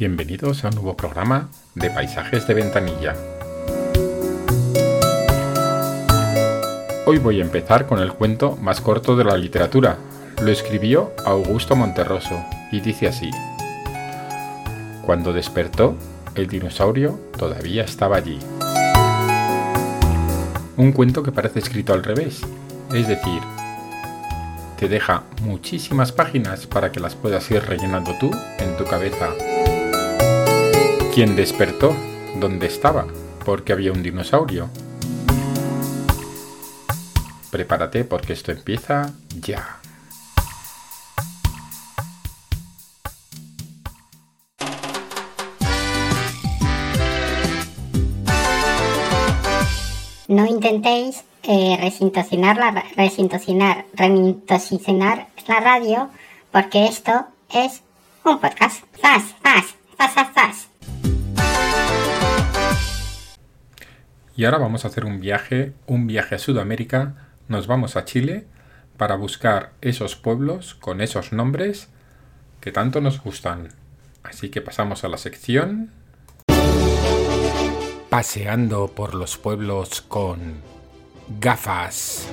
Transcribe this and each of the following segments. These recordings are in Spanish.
Bienvenidos a un nuevo programa de Paisajes de Ventanilla. Hoy voy a empezar con el cuento más corto de la literatura. Lo escribió Augusto Monterroso y dice así. Cuando despertó, el dinosaurio todavía estaba allí. Un cuento que parece escrito al revés, es decir, te deja muchísimas páginas para que las puedas ir rellenando tú en tu cabeza. ¿Quién despertó? ¿Dónde estaba? Porque había un dinosaurio. Prepárate porque esto empieza ya. No intentéis eh, resintosinar, la, resintosinar, remintosinar la radio, porque esto es un podcast. ¡Zas, zas, zas, zas, zas! Y ahora vamos a hacer un viaje, un viaje a Sudamérica. Nos vamos a Chile para buscar esos pueblos con esos nombres que tanto nos gustan. Así que pasamos a la sección paseando por los pueblos con gafas.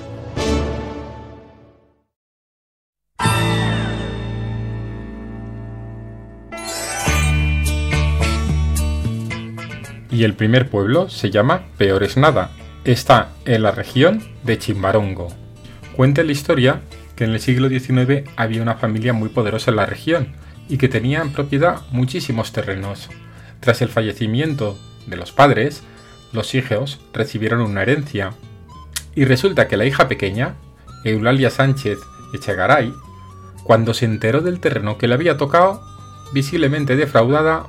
Y el primer pueblo se llama Peores Nada. Está en la región de Chimbarongo. Cuenta la historia que en el siglo XIX había una familia muy poderosa en la región y que tenía en propiedad muchísimos terrenos. Tras el fallecimiento de los padres, los hijos recibieron una herencia. Y resulta que la hija pequeña, Eulalia Sánchez Echegaray, cuando se enteró del terreno que le había tocado, visiblemente defraudada,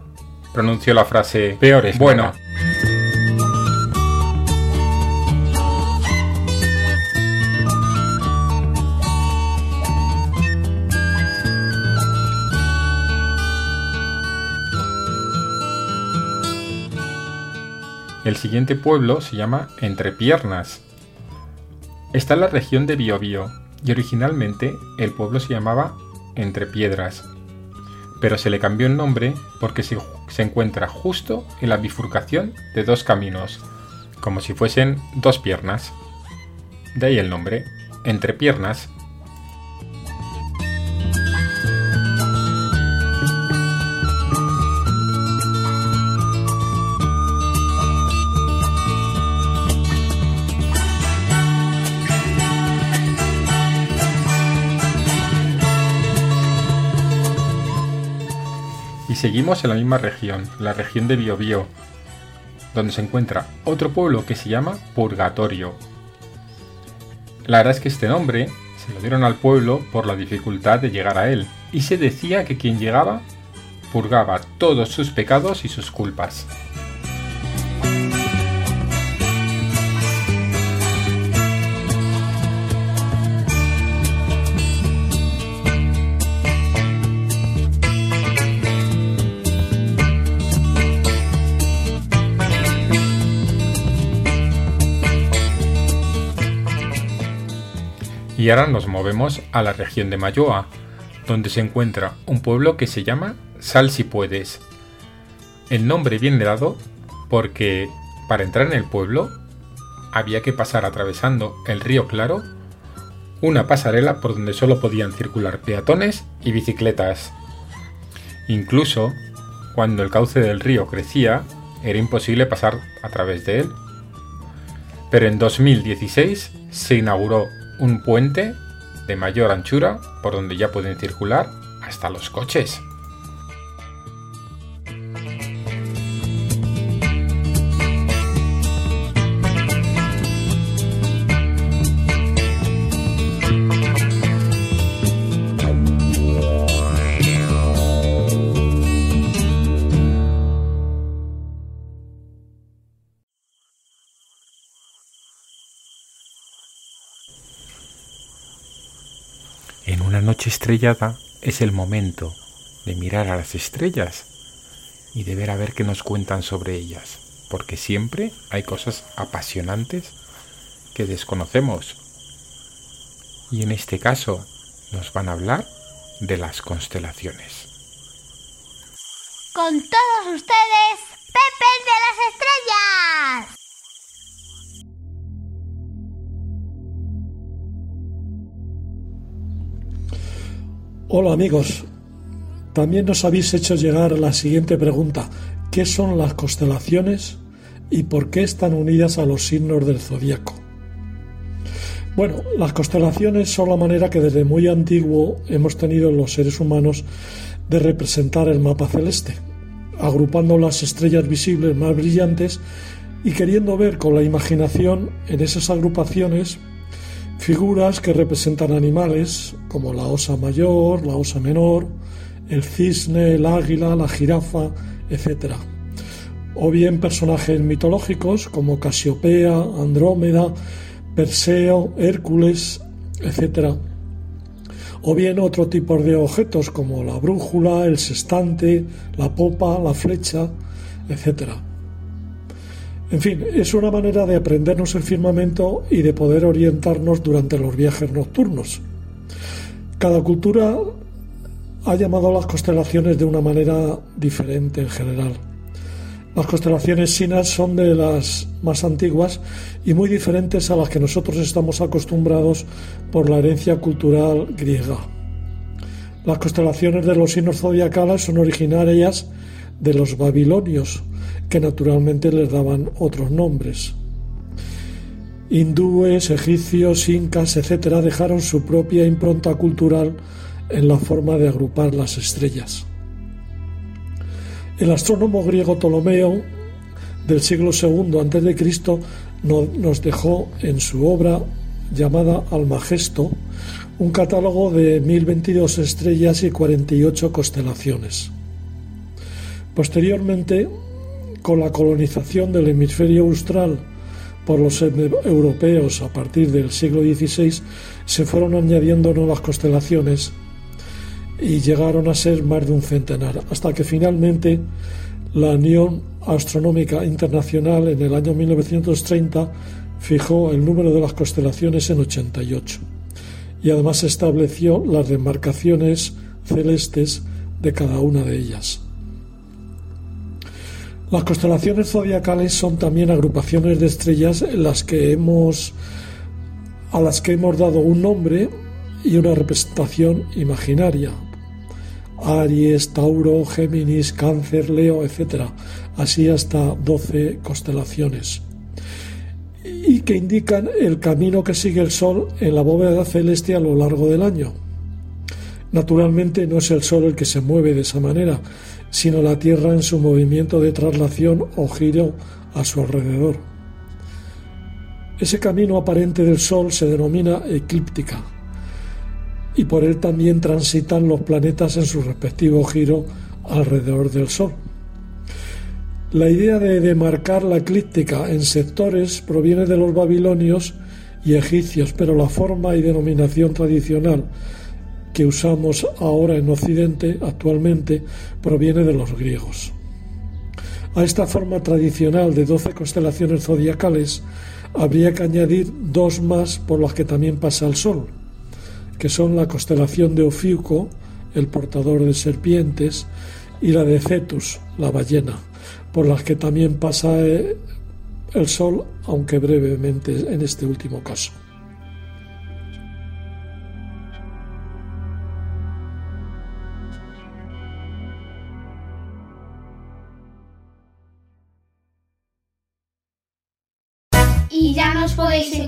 pronunció la frase peor es bueno. El siguiente pueblo se llama Entrepiernas. Está en la región de Biobío y originalmente el pueblo se llamaba Entre Piedras, pero se le cambió el nombre porque se, encuentra justo en la bifurcación de dos caminos, como si fuesen dos piernas. De ahí el nombre, Entre Piernas. Seguimos en la misma región, la región de Biobío, donde se encuentra otro pueblo que se llama Purgatorio. La verdad es que este nombre se lo dieron al pueblo por la dificultad de llegar a él, y se decía que quien llegaba purgaba todos sus pecados y sus culpas. Y ahora nos movemos a la región de Mayoa, donde se encuentra un pueblo que se llama Sal si puedes. El nombre viene dado porque para entrar en el pueblo había que pasar atravesando el río Claro una pasarela por donde solo podían circular peatones y bicicletas. Incluso cuando el cauce del río crecía, era imposible pasar a través de él. Pero en 2016 se inauguró un puente de mayor anchura por donde ya pueden circular hasta los coches. Estrellada es el momento de mirar a las estrellas y de ver a ver qué nos cuentan sobre ellas, porque siempre hay cosas apasionantes que desconocemos. Y en este caso nos van a hablar de las constelaciones. Con todos ustedes, Pepe de las Estrellas. Hola amigos, también nos habéis hecho llegar la siguiente pregunta. ¿Qué son las constelaciones y por qué están unidas a los signos del zodiaco? Bueno, las constelaciones son la manera que desde muy antiguo hemos tenido los seres humanos de representar el mapa celeste, agrupando las estrellas visibles más brillantes y queriendo ver con la imaginación en esas agrupaciones figuras que representan animales como la osa mayor, la osa menor, el cisne, el águila, la jirafa, etc. O bien personajes mitológicos como Casiopea, Andrómeda, Perseo, Hércules, etc. O bien otro tipo de objetos como la brújula, el sextante, la popa, la flecha, etc. En fin, es una manera de aprendernos el firmamento y de poder orientarnos durante los viajes nocturnos. Cada cultura ha llamado a las constelaciones de una manera diferente en general. Las constelaciones chinas son de las más antiguas y muy diferentes a las que nosotros estamos acostumbrados por la herencia cultural griega. Las constelaciones de los signos zodiacales son originarias de los babilonios, que naturalmente les daban otros nombres. Hindúes, egipcios, incas, etc., dejaron su propia impronta cultural en la forma de agrupar las estrellas. El astrónomo griego Ptolomeo del siglo II a.C. nos dejó en su obra llamada Almagesto un catálogo de 1022 estrellas y 48 constelaciones. Posteriormente, con la colonización del hemisferio austral por los europeos a partir del siglo XVI, se fueron añadiendo nuevas constelaciones y llegaron a ser más de un centenar, hasta que finalmente la Unión Astronómica Internacional en el año 1930 fijó el número de las constelaciones en 88 y además estableció las demarcaciones celestes de cada una de ellas. Las constelaciones zodiacales son también agrupaciones de estrellas en las que hemos a las que hemos dado un nombre y una representación imaginaria, Aries, Tauro, Géminis, Cáncer, Leo, etc. Así hasta 12 constelaciones. Y que indican el camino que sigue el Sol en la bóveda celeste a lo largo del año. Naturalmente no es el Sol el que se mueve de esa manera, sino la Tierra en su movimiento de traslación o giro a su alrededor. Ese camino aparente del Sol se denomina eclíptica y por él también transitan los planetas en su respectivo giro alrededor del Sol. La idea de demarcar la eclíptica en sectores proviene de los babilonios y egipcios, pero la forma y denominación tradicional que usamos ahora en Occidente actualmente proviene de los griegos. A esta forma tradicional de doce constelaciones zodiacales habría que añadir dos más por las que también pasa el Sol, que son la constelación de Ofiuco, el portador de serpientes, y la de Cetus, la ballena, por las que también pasa eh, el Sol, aunque brevemente en este último caso.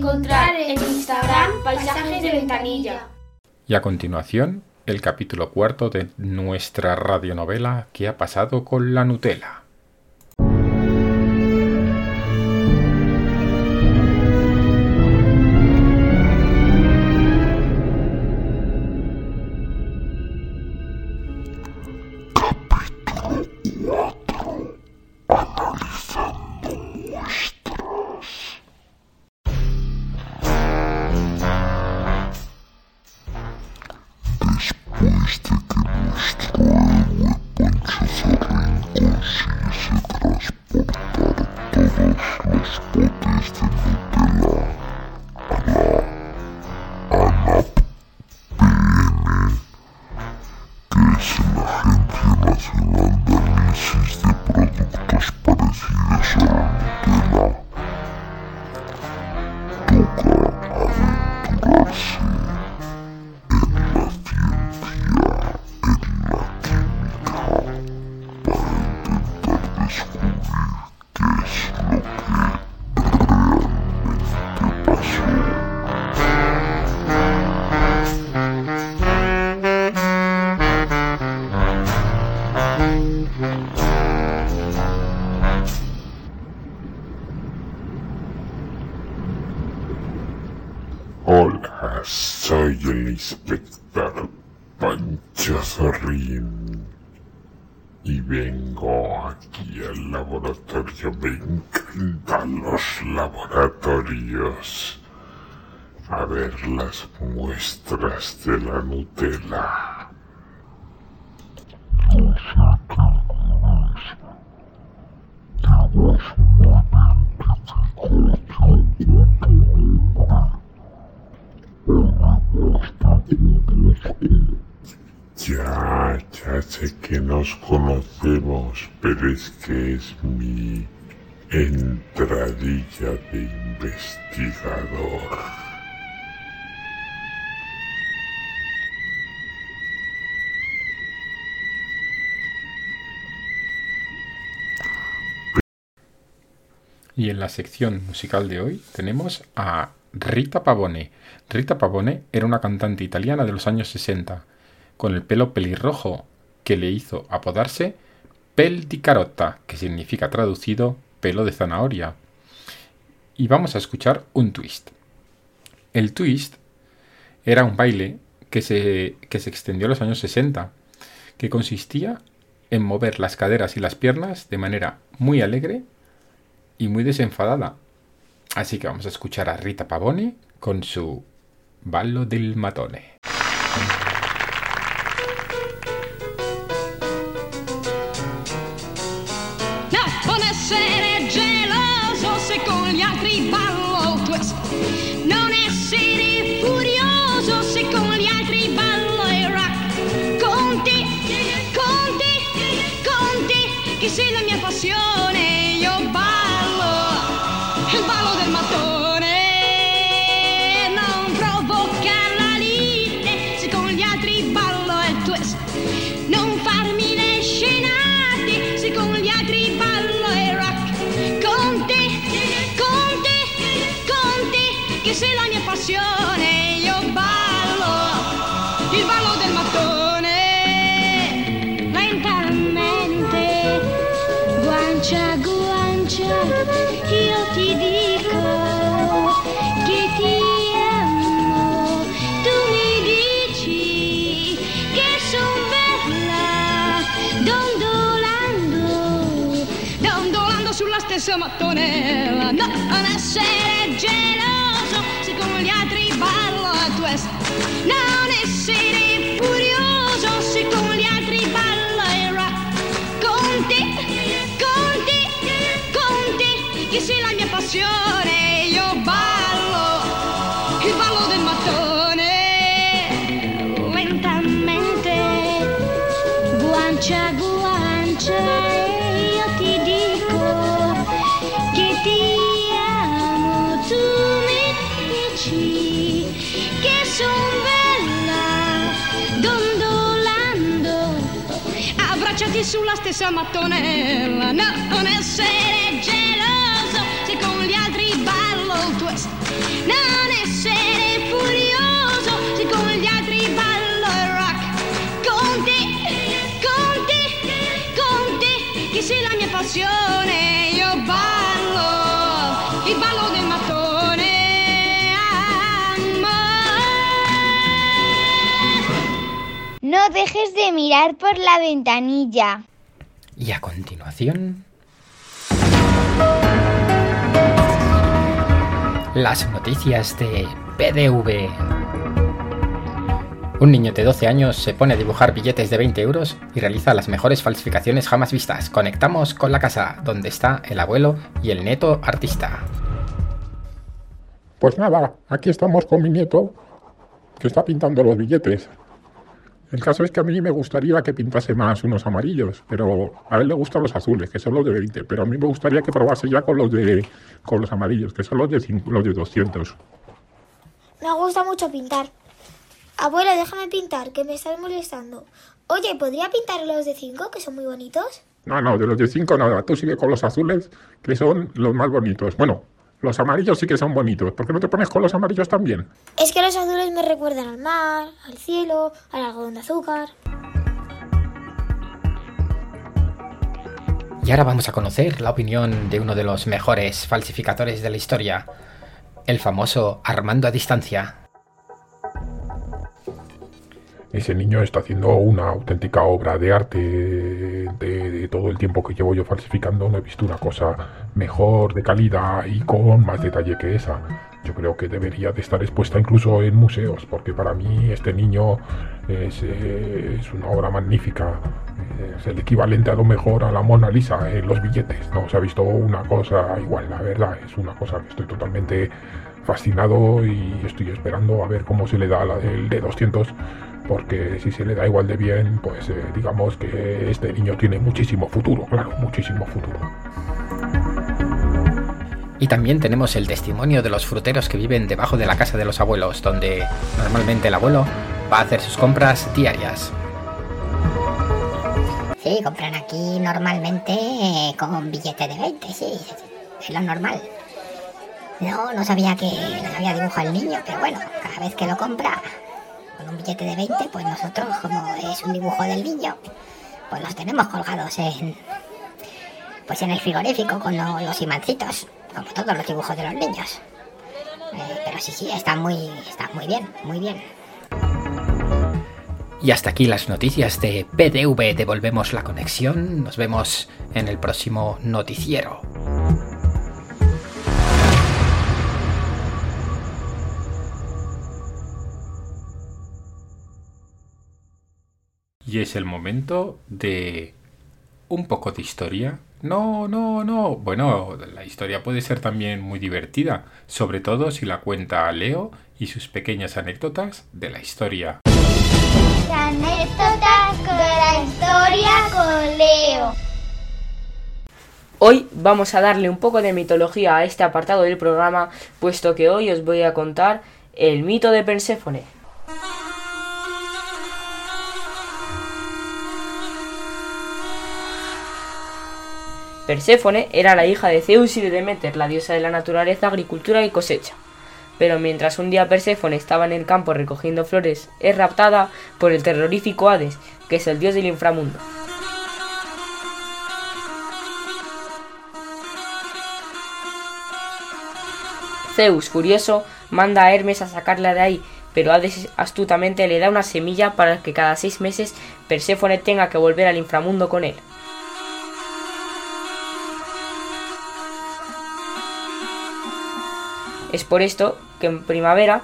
Encontrar en Instagram Paisajes de Ventanilla. Y a continuación, el capítulo cuarto de nuestra radionovela ¿Qué ha pasado con la Nutella? Hola, soy el inspector Panchazorrín y vengo aquí al laboratorio. Me encantan los laboratorios. A ver las muestras de la Nutella. Sé que nos conocemos, pero es que es mi entradilla de investigador. Y en la sección musical de hoy tenemos a Rita Pavone. Rita Pavone era una cantante italiana de los años 60, con el pelo pelirrojo que le hizo apodarse Pel di Carota, que significa traducido pelo de zanahoria. Y vamos a escuchar un twist. El twist era un baile que se, que se extendió en los años 60, que consistía en mover las caderas y las piernas de manera muy alegre y muy desenfadada. Así que vamos a escuchar a Rita Pavone con su Ballo del Matone. Stessa mattonella. No, non essere geloso se con gli altri ballo a twist. Non essere furioso se con gli altri ballo il rock. Conti, conti, conti, che sei la mia passione. Sulla stessa mattonella. No, non essere geloso se con gli altri ballo il twist. Non essere furioso se con gli altri ballo il rock. Conti, conti, conti, che sei la mia passione. No dejes de mirar por la ventanilla. Y a continuación... Las noticias de PDV. Un niño de 12 años se pone a dibujar billetes de 20 euros y realiza las mejores falsificaciones jamás vistas. Conectamos con la casa, donde está el abuelo y el neto artista. Pues nada, aquí estamos con mi nieto, que está pintando los billetes. El caso es que a mí me gustaría que pintase más unos amarillos, pero a él le gustan los azules, que son los de 20, pero a mí me gustaría que probase ya con los de con los amarillos, que son los de, cin- los de 200. Me gusta mucho pintar. Abuela, déjame pintar, que me estás molestando. Oye, ¿podría pintar los de 5, que son muy bonitos? No, no, de los de 5 nada, tú sigue con los azules, que son los más bonitos. Bueno, los amarillos sí que son bonitos. ¿Por qué no te pones con los amarillos también? Es que los azules me recuerdan al mar, al cielo, al algodón de azúcar. Y ahora vamos a conocer la opinión de uno de los mejores falsificadores de la historia, el famoso Armando a distancia. Ese niño está haciendo una auténtica obra de arte. De, todo el tiempo que llevo yo falsificando, no he visto una cosa mejor, de calidad y con más detalle que esa. Yo creo que debería de estar expuesta incluso en museos, porque para mí este niño es, eh, es una obra magnífica. Es el equivalente a lo mejor a la Mona Lisa en los billetes. No se ha visto una cosa igual, la verdad. Es una cosa que estoy totalmente fascinado y estoy esperando a ver cómo se le da la del de 200 porque si se le da igual de bien, pues eh, digamos que este niño tiene muchísimo futuro, claro, muchísimo futuro. Y también tenemos el testimonio de los fruteros que viven debajo de la casa de los abuelos, donde normalmente el abuelo va a hacer sus compras diarias. Sí, compran aquí normalmente eh, con billete de 20, sí, es lo normal. No, no sabía que le había dibujado al niño, pero bueno, cada vez que lo compra con un billete de 20, pues nosotros, como es un dibujo del niño, pues los tenemos colgados en, pues en el frigorífico con lo- los imancitos, como todos los dibujos de los niños. Eh, pero sí, sí, está muy, está muy bien, muy bien. Y hasta aquí las noticias de PDV. Devolvemos la conexión. Nos vemos en el próximo noticiero. Y es el momento de un poco de historia. No, no, no. Bueno, la historia puede ser también muy divertida, sobre todo si la cuenta Leo y sus pequeñas anécdotas de la historia. Anécdotas con la historia con Leo. Hoy vamos a darle un poco de mitología a este apartado del programa, puesto que hoy os voy a contar el mito de Perséfone. Perséfone era la hija de Zeus y de Demeter, la diosa de la naturaleza, agricultura y cosecha. Pero mientras un día Perséfone estaba en el campo recogiendo flores, es raptada por el terrorífico Hades, que es el dios del inframundo. Zeus, furioso, manda a Hermes a sacarla de ahí, pero Hades astutamente le da una semilla para que cada seis meses Perséfone tenga que volver al inframundo con él. Es por esto que en primavera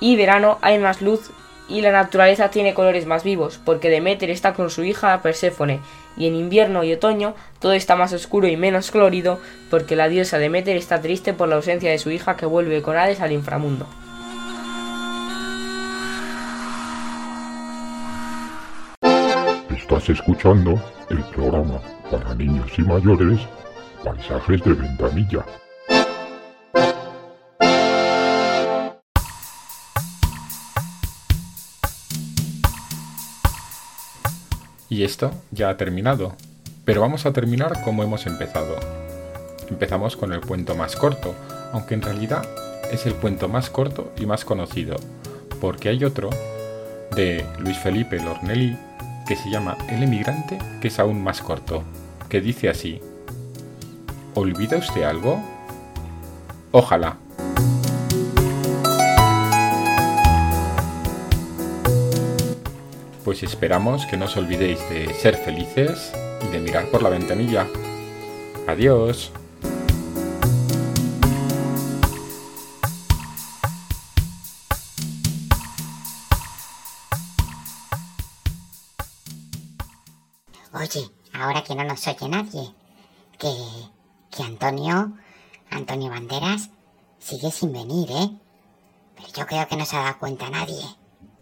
y verano hay más luz y la naturaleza tiene colores más vivos, porque Demeter está con su hija Perséfone, y en invierno y otoño todo está más oscuro y menos colorido, porque la diosa Demeter está triste por la ausencia de su hija que vuelve con Hades al inframundo. Estás escuchando el programa para niños y mayores, Paisajes de Ventanilla. Y esto ya ha terminado. Pero vamos a terminar como hemos empezado. Empezamos con el cuento más corto, aunque en realidad es el cuento más corto y más conocido, porque hay otro de Luis Felipe Lornelli que se llama El emigrante, que es aún más corto, que dice así, ¿olvida usted algo? Ojalá. Pues esperamos que no os olvidéis de ser felices y de mirar por la ventanilla. Adiós. Oye, ahora que no nos oye nadie, que, que Antonio, Antonio Banderas, sigue sin venir, ¿eh? Pero yo creo que no se ha dado cuenta nadie.